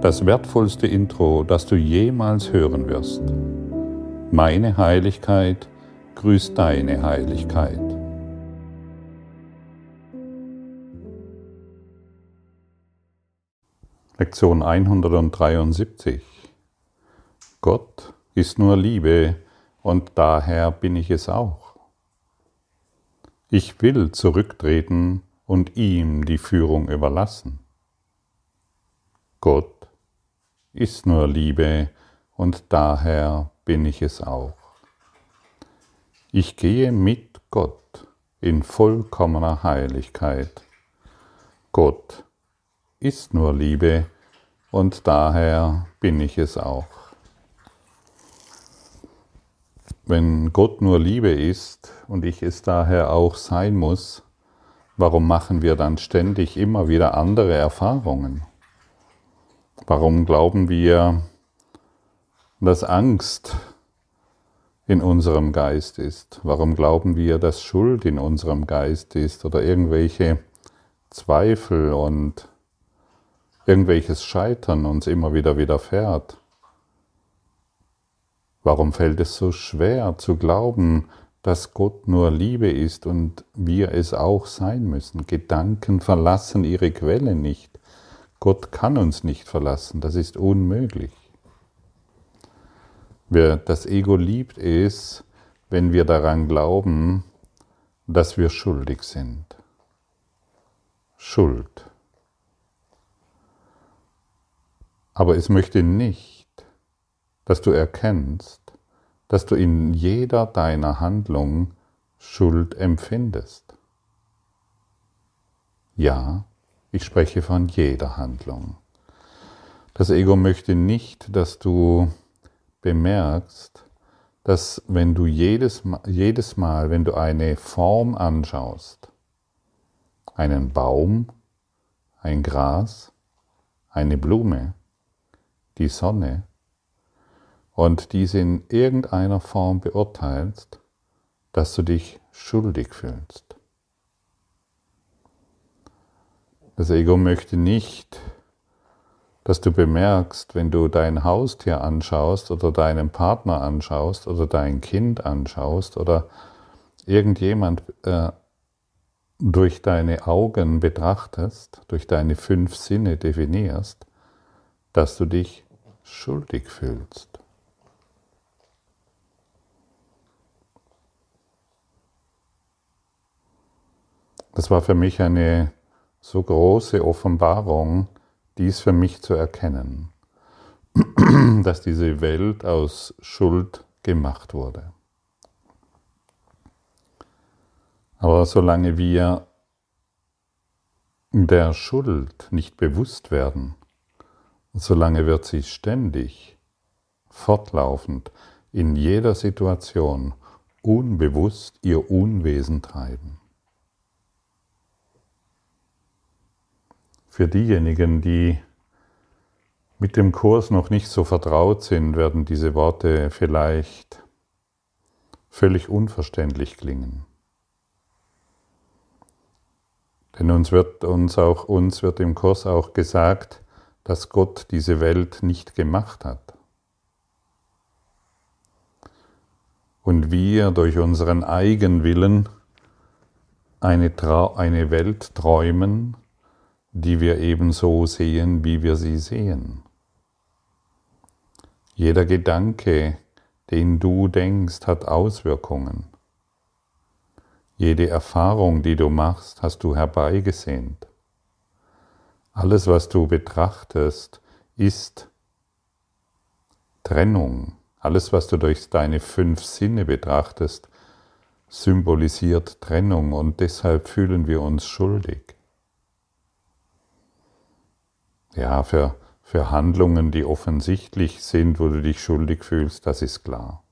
das wertvollste Intro, das du jemals hören wirst. Meine Heiligkeit grüßt deine Heiligkeit. Lektion 173 Gott ist nur Liebe und daher bin ich es auch. Ich will zurücktreten und ihm die Führung überlassen. Gott ist nur Liebe und daher bin ich es auch. Ich gehe mit Gott in vollkommener Heiligkeit. Gott ist nur Liebe und daher bin ich es auch. Wenn Gott nur Liebe ist und ich es daher auch sein muss, warum machen wir dann ständig immer wieder andere Erfahrungen? Warum glauben wir, dass Angst in unserem Geist ist? Warum glauben wir, dass Schuld in unserem Geist ist oder irgendwelche Zweifel und irgendwelches Scheitern uns immer wieder widerfährt? Warum fällt es so schwer zu glauben, dass Gott nur Liebe ist und wir es auch sein müssen? Gedanken verlassen ihre Quelle nicht. Gott kann uns nicht verlassen, das ist unmöglich. Wer das Ego liebt es, wenn wir daran glauben, dass wir schuldig sind. Schuld. Aber es möchte nicht, dass du erkennst, dass du in jeder deiner Handlung Schuld empfindest. Ja, ich spreche von jeder Handlung. Das Ego möchte nicht, dass du bemerkst, dass wenn du jedes Mal, jedes Mal, wenn du eine Form anschaust, einen Baum, ein Gras, eine Blume, die Sonne, und diese in irgendeiner Form beurteilst, dass du dich schuldig fühlst. Das Ego möchte nicht, dass du bemerkst, wenn du dein Haustier anschaust oder deinen Partner anschaust oder dein Kind anschaust oder irgendjemand äh, durch deine Augen betrachtest, durch deine fünf Sinne definierst, dass du dich schuldig fühlst. Das war für mich eine so große Offenbarung, dies für mich zu erkennen, dass diese Welt aus Schuld gemacht wurde. Aber solange wir der Schuld nicht bewusst werden, solange wird sie ständig, fortlaufend, in jeder Situation unbewusst ihr Unwesen treiben. Für diejenigen, die mit dem Kurs noch nicht so vertraut sind, werden diese Worte vielleicht völlig unverständlich klingen. Denn uns wird uns auch uns wird im Kurs auch gesagt, dass Gott diese Welt nicht gemacht hat. Und wir durch unseren Eigenwillen eine, Trau eine Welt träumen, die wir ebenso sehen, wie wir sie sehen. Jeder Gedanke, den du denkst, hat Auswirkungen. Jede Erfahrung, die du machst, hast du herbeigesehnt. Alles, was du betrachtest, ist Trennung. Alles, was du durch deine fünf Sinne betrachtest, symbolisiert Trennung und deshalb fühlen wir uns schuldig ja, für, für Handlungen, die offensichtlich sind, wo du dich schuldig fühlst, das ist klar.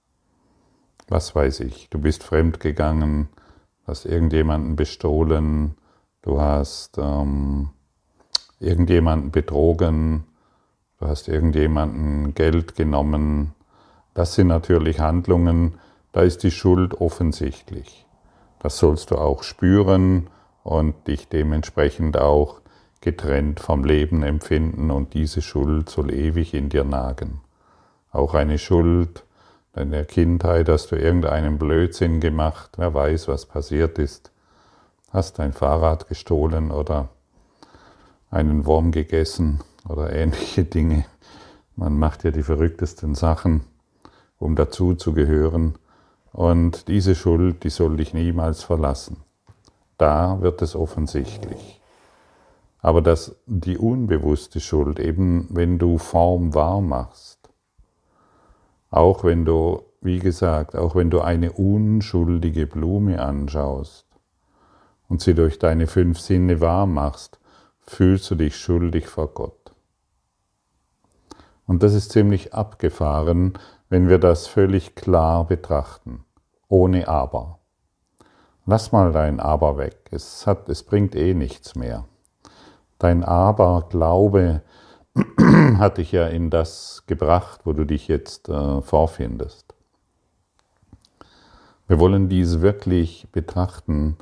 Was weiß ich, du bist fremdgegangen, hast irgendjemanden bestohlen, du hast ähm, irgendjemanden betrogen, du hast irgendjemanden Geld genommen. Das sind natürlich Handlungen, da ist die Schuld offensichtlich. Das sollst du auch spüren und dich dementsprechend auch getrennt vom Leben empfinden und diese Schuld soll ewig in dir nagen. Auch eine Schuld in der Kindheit hast du irgendeinen Blödsinn gemacht, wer weiß, was passiert ist. Hast dein Fahrrad gestohlen oder einen Wurm gegessen oder ähnliche Dinge. Man macht ja die verrücktesten Sachen, um dazu zu gehören. Und diese Schuld, die soll dich niemals verlassen. Da wird es offensichtlich. Aber dass die unbewusste Schuld, eben wenn du Form wahr machst, auch wenn du, wie gesagt, auch wenn du eine unschuldige Blume anschaust und sie durch deine fünf Sinne wahr machst, fühlst du dich schuldig vor Gott. Und das ist ziemlich abgefahren, wenn wir das völlig klar betrachten, ohne Aber. Lass mal dein Aber weg, es, hat, es bringt eh nichts mehr. Dein Aber-Glaube hat dich ja in das gebracht, wo du dich jetzt äh, vorfindest. Wir wollen dies wirklich betrachten,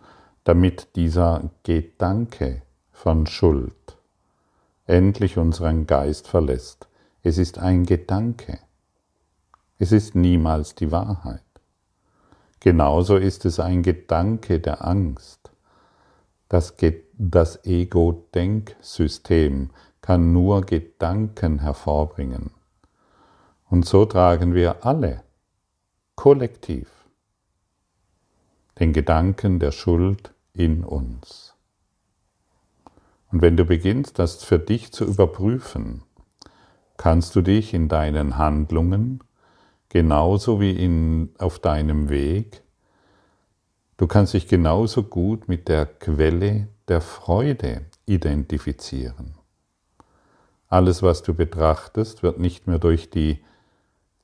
damit dieser Gedanke von Schuld endlich unseren Geist verlässt. Es ist ein Gedanke. Es ist niemals die Wahrheit. Genauso ist es ein Gedanke der Angst. Das, das Ego-Denksystem kann nur Gedanken hervorbringen. Und so tragen wir alle kollektiv den Gedanken der Schuld in uns. Und wenn du beginnst, das für dich zu überprüfen, kannst du dich in deinen Handlungen genauso wie in, auf deinem Weg, du kannst dich genauso gut mit der Quelle der Freude identifizieren. Alles, was du betrachtest, wird nicht mehr durch die,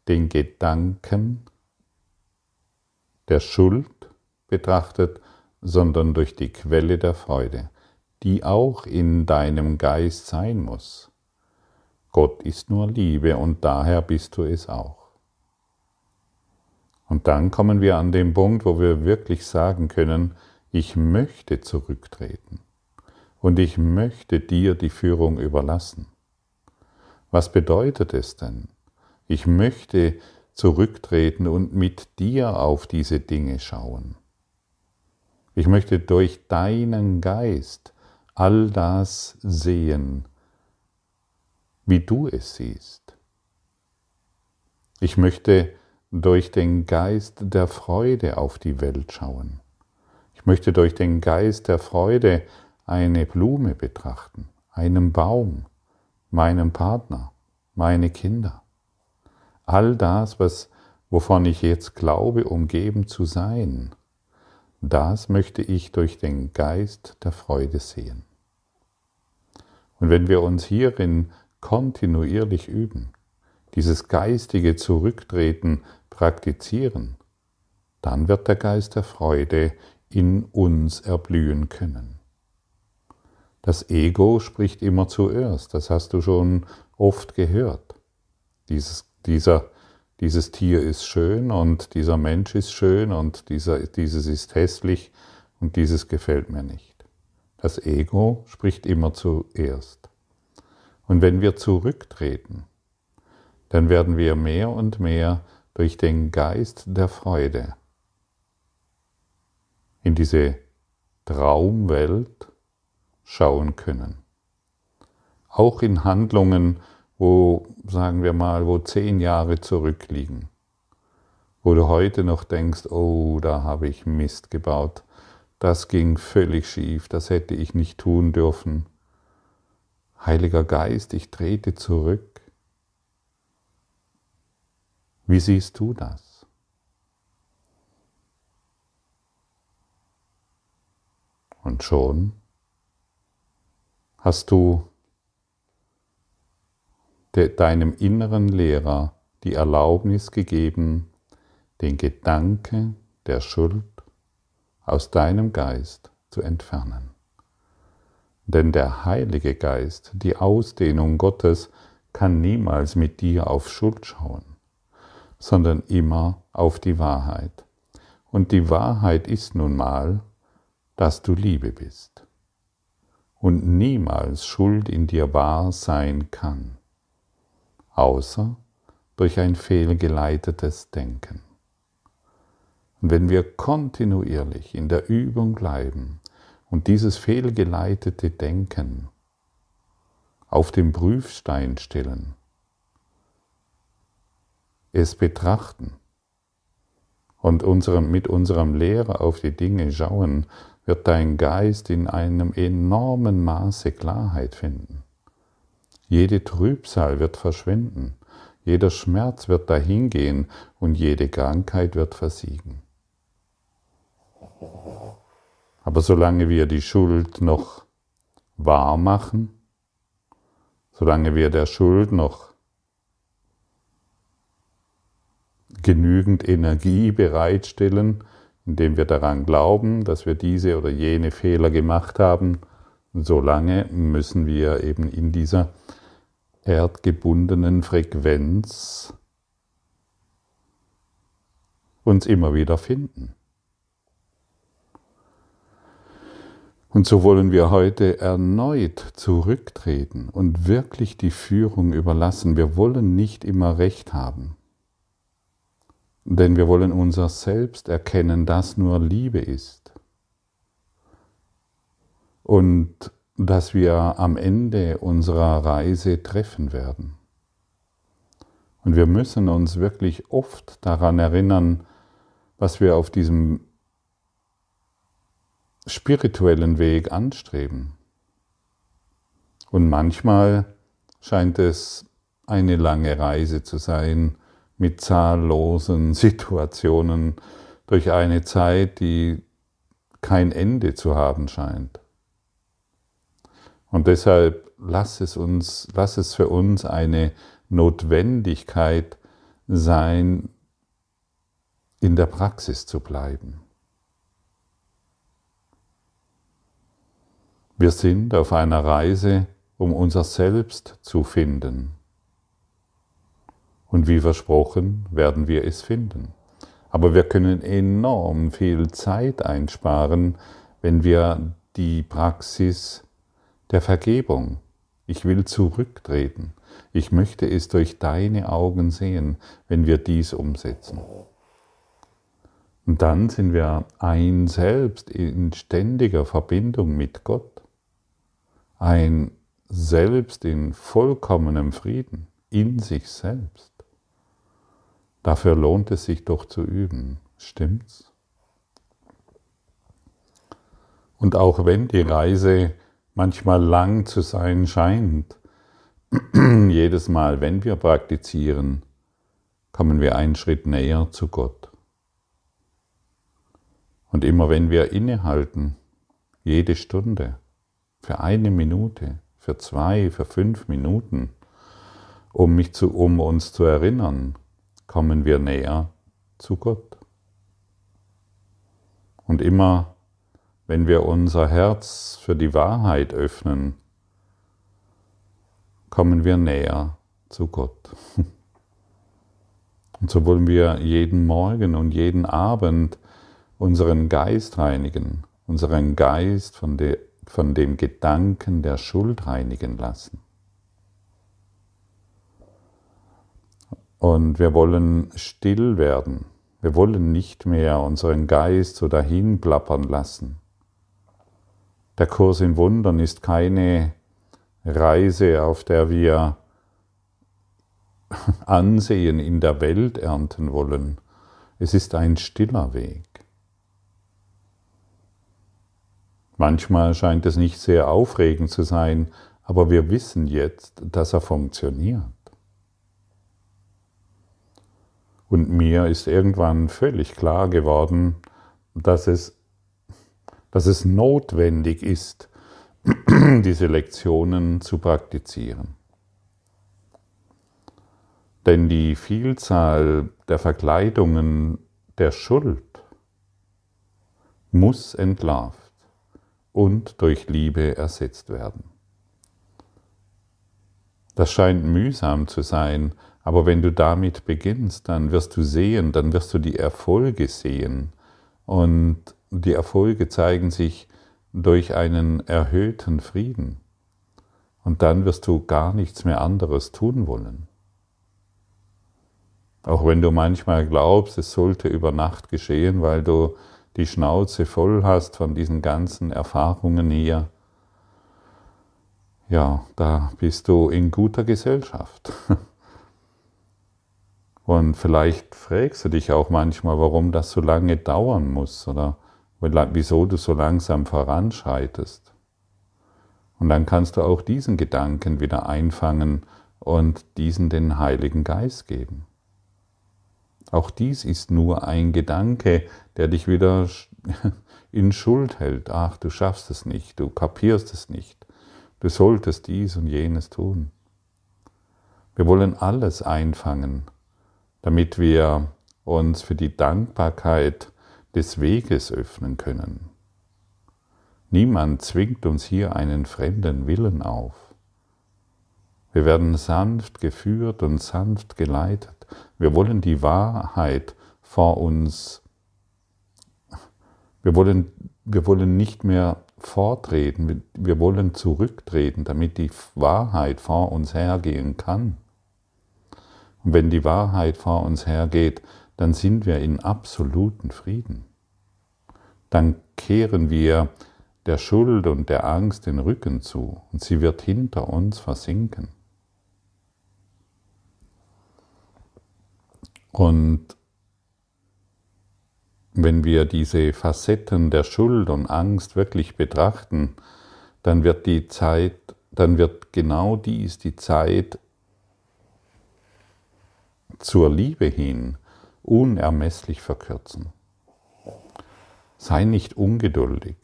den Gedanken der Schuld betrachtet, sondern durch die Quelle der Freude, die auch in deinem Geist sein muss. Gott ist nur Liebe und daher bist du es auch. Und dann kommen wir an den Punkt, wo wir wirklich sagen können, ich möchte zurücktreten und ich möchte dir die Führung überlassen. Was bedeutet es denn? Ich möchte zurücktreten und mit dir auf diese Dinge schauen. Ich möchte durch deinen Geist all das sehen, wie du es siehst. Ich möchte durch den Geist der Freude auf die Welt schauen. Möchte durch den Geist der Freude eine Blume betrachten, einen Baum, meinen Partner, meine Kinder. All das, was, wovon ich jetzt glaube, umgeben zu sein, das möchte ich durch den Geist der Freude sehen. Und wenn wir uns hierin kontinuierlich üben, dieses geistige Zurücktreten praktizieren, dann wird der Geist der Freude in uns erblühen können. Das Ego spricht immer zuerst, das hast du schon oft gehört. Dieses, dieser, dieses Tier ist schön und dieser Mensch ist schön und dieser, dieses ist hässlich und dieses gefällt mir nicht. Das Ego spricht immer zuerst. Und wenn wir zurücktreten, dann werden wir mehr und mehr durch den Geist der Freude in diese Traumwelt schauen können. Auch in Handlungen, wo, sagen wir mal, wo zehn Jahre zurückliegen, wo du heute noch denkst, oh, da habe ich Mist gebaut, das ging völlig schief, das hätte ich nicht tun dürfen. Heiliger Geist, ich trete zurück. Wie siehst du das? Und schon hast du deinem inneren Lehrer die Erlaubnis gegeben, den Gedanke der Schuld aus deinem Geist zu entfernen. Denn der Heilige Geist, die Ausdehnung Gottes, kann niemals mit dir auf Schuld schauen, sondern immer auf die Wahrheit. Und die Wahrheit ist nun mal, dass du Liebe bist. und niemals Schuld in dir wahr sein kann, außer durch ein fehlgeleitetes Denken. Und wenn wir kontinuierlich in der Übung bleiben und dieses fehlgeleitete Denken auf den Prüfstein stellen, es betrachten und unserem, mit unserem Lehrer auf die Dinge schauen, wird dein Geist in einem enormen Maße Klarheit finden. Jede Trübsal wird verschwinden, jeder Schmerz wird dahingehen und jede Krankheit wird versiegen. Aber solange wir die Schuld noch wahr machen, solange wir der Schuld noch genügend Energie bereitstellen, indem wir daran glauben, dass wir diese oder jene Fehler gemacht haben, solange müssen wir eben in dieser erdgebundenen Frequenz uns immer wieder finden. Und so wollen wir heute erneut zurücktreten und wirklich die Führung überlassen. Wir wollen nicht immer recht haben, denn wir wollen unser Selbst erkennen, das nur Liebe ist. Und dass wir am Ende unserer Reise treffen werden. Und wir müssen uns wirklich oft daran erinnern, was wir auf diesem spirituellen Weg anstreben. Und manchmal scheint es eine lange Reise zu sein mit zahllosen Situationen durch eine Zeit, die kein Ende zu haben scheint. Und deshalb lass es uns, lass es für uns eine Notwendigkeit sein, in der Praxis zu bleiben. Wir sind auf einer Reise, um unser Selbst zu finden. Und wie versprochen, werden wir es finden. Aber wir können enorm viel Zeit einsparen, wenn wir die Praxis der Vergebung. Ich will zurücktreten. Ich möchte es durch deine Augen sehen, wenn wir dies umsetzen. Und dann sind wir ein Selbst in ständiger Verbindung mit Gott. Ein Selbst in vollkommenem Frieden in sich selbst. Dafür lohnt es sich doch zu üben. Stimmt's? Und auch wenn die Reise manchmal lang zu sein scheint. Jedes Mal, wenn wir praktizieren, kommen wir einen Schritt näher zu Gott. Und immer wenn wir innehalten, jede Stunde, für eine Minute, für zwei, für fünf Minuten, um, mich zu, um uns zu erinnern, kommen wir näher zu Gott. Und immer wenn wir unser Herz für die Wahrheit öffnen, kommen wir näher zu Gott. Und so wollen wir jeden Morgen und jeden Abend unseren Geist reinigen, unseren Geist von, de, von dem Gedanken der Schuld reinigen lassen. Und wir wollen still werden. Wir wollen nicht mehr unseren Geist so dahin plappern lassen. Der Kurs in Wundern ist keine Reise, auf der wir Ansehen in der Welt ernten wollen. Es ist ein stiller Weg. Manchmal scheint es nicht sehr aufregend zu sein, aber wir wissen jetzt, dass er funktioniert. Und mir ist irgendwann völlig klar geworden, dass es dass es notwendig ist, diese Lektionen zu praktizieren. Denn die Vielzahl der Verkleidungen der Schuld muss entlarvt und durch Liebe ersetzt werden. Das scheint mühsam zu sein, aber wenn du damit beginnst, dann wirst du sehen, dann wirst du die Erfolge sehen und die Erfolge zeigen sich durch einen erhöhten Frieden. Und dann wirst du gar nichts mehr anderes tun wollen. Auch wenn du manchmal glaubst, es sollte über Nacht geschehen, weil du die Schnauze voll hast von diesen ganzen Erfahrungen hier, ja, da bist du in guter Gesellschaft. Und vielleicht fragst du dich auch manchmal, warum das so lange dauern muss oder wieso du so langsam voranschreitest. Und dann kannst du auch diesen Gedanken wieder einfangen und diesen den Heiligen Geist geben. Auch dies ist nur ein Gedanke, der dich wieder in Schuld hält. Ach, du schaffst es nicht, du kapierst es nicht, du solltest dies und jenes tun. Wir wollen alles einfangen, damit wir uns für die Dankbarkeit des Weges öffnen können. Niemand zwingt uns hier einen fremden Willen auf. Wir werden sanft geführt und sanft geleitet. Wir wollen die Wahrheit vor uns. Wir wollen, wir wollen nicht mehr vortreten, wir wollen zurücktreten, damit die Wahrheit vor uns hergehen kann. Und wenn die Wahrheit vor uns hergeht, dann sind wir in absoluten Frieden. Dann kehren wir der Schuld und der Angst den Rücken zu und sie wird hinter uns versinken. Und wenn wir diese Facetten der Schuld und Angst wirklich betrachten, dann wird die Zeit, dann wird genau dies die Zeit zur Liebe hin unermesslich verkürzen. Sei nicht ungeduldig.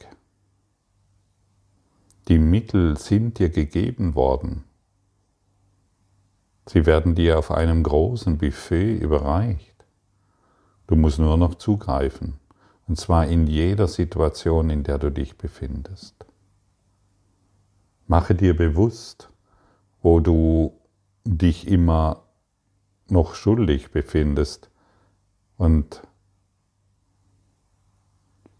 Die Mittel sind dir gegeben worden. Sie werden dir auf einem großen Buffet überreicht. Du musst nur noch zugreifen, und zwar in jeder Situation, in der du dich befindest. Mache dir bewusst, wo du dich immer noch schuldig befindest und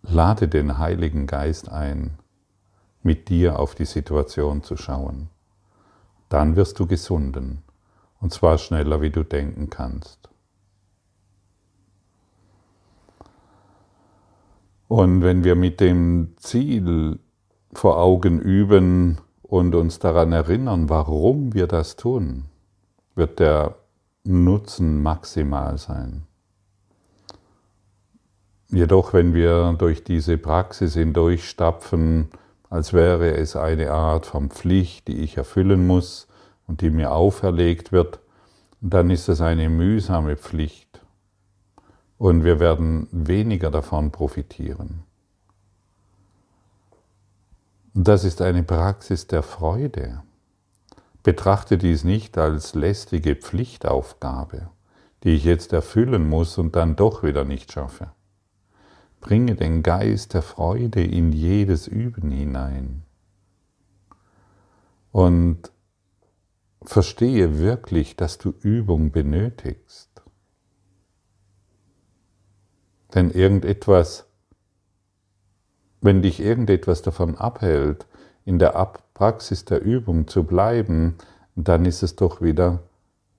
lade den Heiligen Geist ein, mit dir auf die Situation zu schauen. Dann wirst du gesunden, und zwar schneller, wie du denken kannst. Und wenn wir mit dem Ziel vor Augen üben und uns daran erinnern, warum wir das tun, wird der Nutzen maximal sein. Jedoch, wenn wir durch diese Praxis hindurchstapfen, als wäre es eine Art von Pflicht, die ich erfüllen muss und die mir auferlegt wird, dann ist es eine mühsame Pflicht und wir werden weniger davon profitieren. Das ist eine Praxis der Freude. Betrachte dies nicht als lästige Pflichtaufgabe, die ich jetzt erfüllen muss und dann doch wieder nicht schaffe. Bringe den Geist der Freude in jedes Üben hinein und verstehe wirklich, dass du Übung benötigst. Denn irgendetwas, wenn dich irgendetwas davon abhält, in der Praxis der Übung zu bleiben, dann ist es doch wieder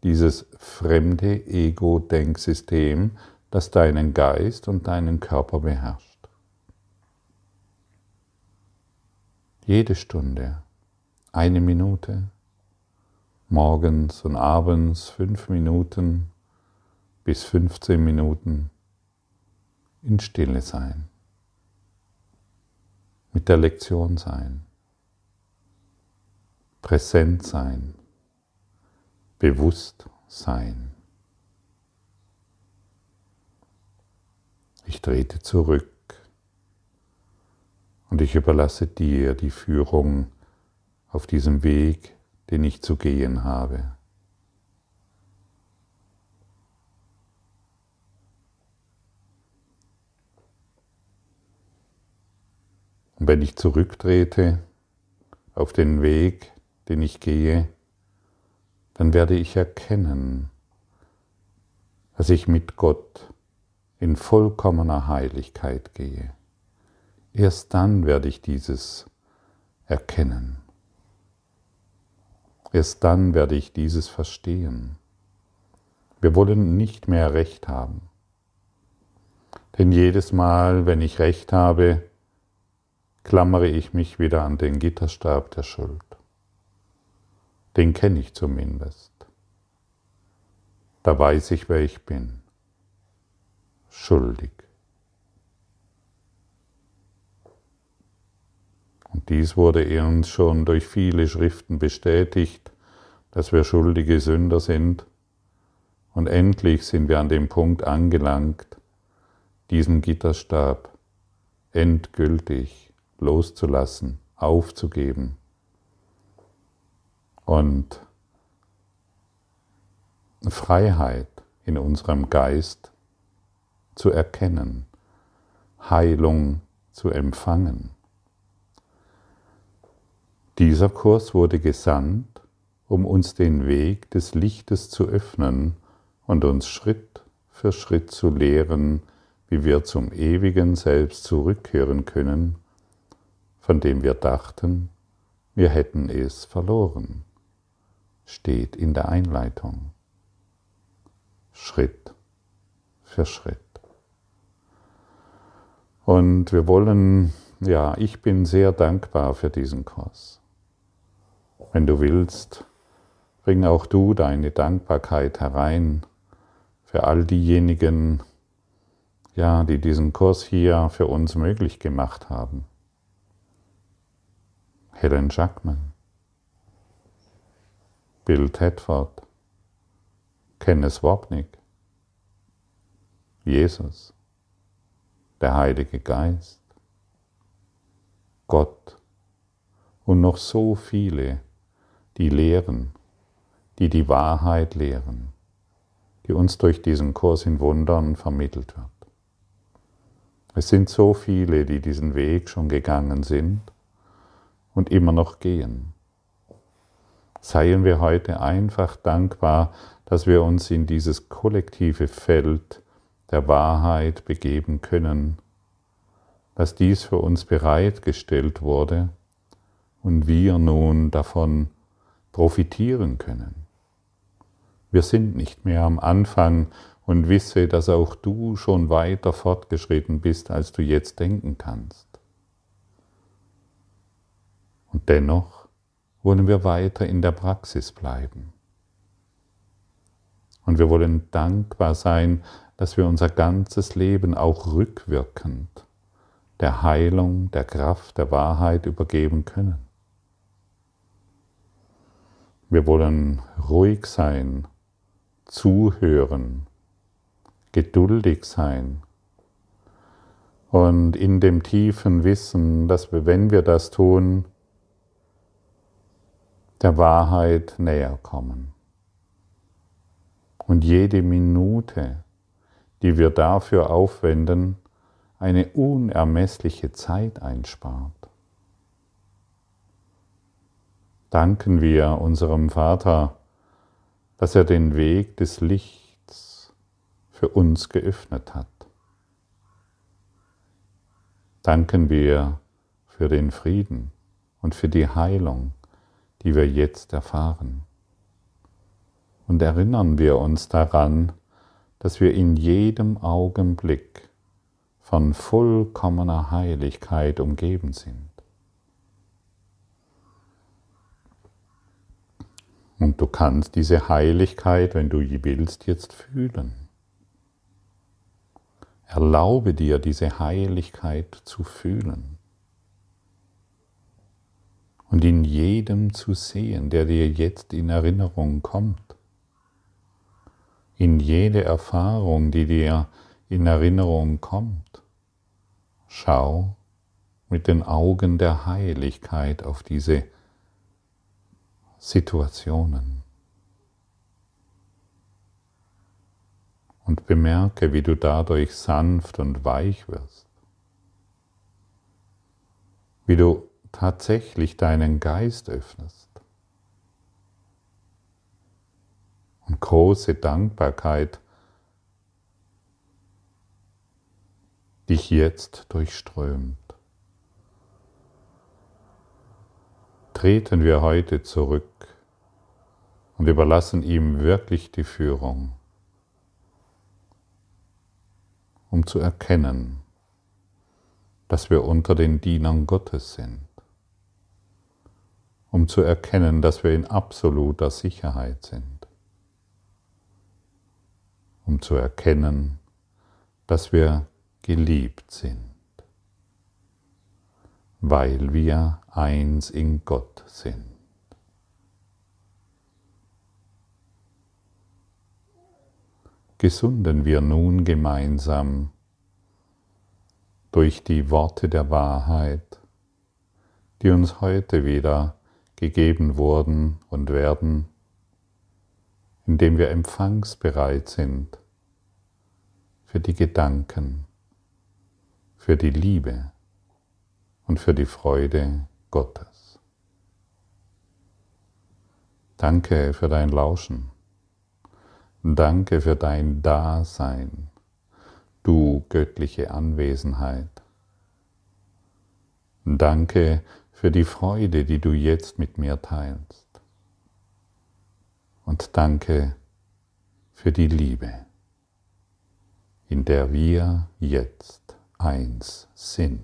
dieses fremde Ego-Denksystem, das deinen Geist und deinen Körper beherrscht. Jede Stunde, eine Minute, morgens und abends fünf Minuten bis 15 Minuten in Stille sein, mit der Lektion sein präsent sein, bewusst sein. Ich trete zurück und ich überlasse dir die Führung auf diesem Weg, den ich zu gehen habe. Und wenn ich zurücktrete auf den Weg, den ich gehe, dann werde ich erkennen, dass ich mit Gott in vollkommener Heiligkeit gehe, Erst dann werde ich dieses erkennen. Erst dann werde ich dieses verstehen. Wir wollen nicht mehr Recht haben. Denn jedes Mal, wenn ich Recht habe, klammere ich mich wieder an den Gitterstab der Schuld. Den kenne ich zumindest. Da weiß ich, wer ich bin. Schuldig. Und dies wurde uns schon durch viele Schriften bestätigt, dass wir schuldige Sünder sind. Und endlich sind wir an dem Punkt angelangt, diesen Gitterstab endgültig loszulassen, aufzugeben und Freiheit in unserem Geist zu erkennen, Heilung zu empfangen. Dieser Kurs wurde gesandt, um uns den Weg des Lichtes zu öffnen und uns Schritt für Schritt zu lehren, wie wir zum ewigen Selbst zurückkehren können, von dem wir dachten, wir hätten es verloren, steht in der Einleitung. Schritt für Schritt. Und wir wollen, ja, ich bin sehr dankbar für diesen Kurs. Wenn du willst, bring auch du deine Dankbarkeit herein für all diejenigen, ja, die diesen Kurs hier für uns möglich gemacht haben. Helen Jackman, Bill Tedford, Kenneth Wapnick, Jesus, der Heilige Geist, Gott. Und noch so viele, die lehren, die die Wahrheit lehren, die uns durch diesen Kurs in Wundern vermittelt wird. Es sind so viele, die diesen Weg schon gegangen sind und immer noch gehen. Seien wir heute einfach dankbar, dass wir uns in dieses kollektive Feld der Wahrheit begeben können, dass dies für uns bereitgestellt wurde und wir nun davon profitieren können. Wir sind nicht mehr am Anfang und wisse, dass auch du schon weiter fortgeschritten bist, als du jetzt denken kannst. Und dennoch wollen wir weiter in der Praxis bleiben. Und wir wollen dankbar sein, dass wir unser ganzes Leben auch rückwirkend der Heilung, der Kraft, der Wahrheit übergeben können. Wir wollen ruhig sein, zuhören, geduldig sein und in dem tiefen Wissen, dass wir, wenn wir das tun, der Wahrheit näher kommen. Und jede Minute, die wir dafür aufwenden, eine unermessliche Zeit einspart danken wir unserem Vater, dass er den Weg des Lichts für uns geöffnet hat. Danken wir für den Frieden und für die Heilung, die wir jetzt erfahren. Und erinnern wir uns daran, dass wir in jedem Augenblick von vollkommener Heiligkeit umgeben sind. Und du kannst diese Heiligkeit, wenn du willst, jetzt fühlen. Erlaube dir, diese Heiligkeit zu fühlen und in jedem zu sehen, der dir jetzt in Erinnerung kommt. In jede Erfahrung, die dir in Erinnerung kommt. Schau mit den Augen der Heiligkeit auf diese Situationen. Und bemerke, wie du dadurch sanft und weich wirst. Wie du tatsächlich deinen Geist öffnest und große Dankbarkeit dich jetzt durchströmt. Treten wir heute zurück und überlassen ihm wirklich die Führung, um zu erkennen, dass wir unter den Dienern Gottes sind um zu erkennen, dass wir in absoluter Sicherheit sind, um zu erkennen, dass wir geliebt sind, weil wir eins in Gott sind. Gesunden wir nun gemeinsam durch die Worte der Wahrheit, die uns heute wieder gegeben wurden und werden, indem wir empfangsbereit sind für die Gedanken, für die Liebe und für die Freude Gottes. Danke für dein Lauschen. Danke für dein Dasein, du göttliche Anwesenheit. Danke für die Freude, die du jetzt mit mir teilst. Und danke für die Liebe in der wir jetzt eins sind.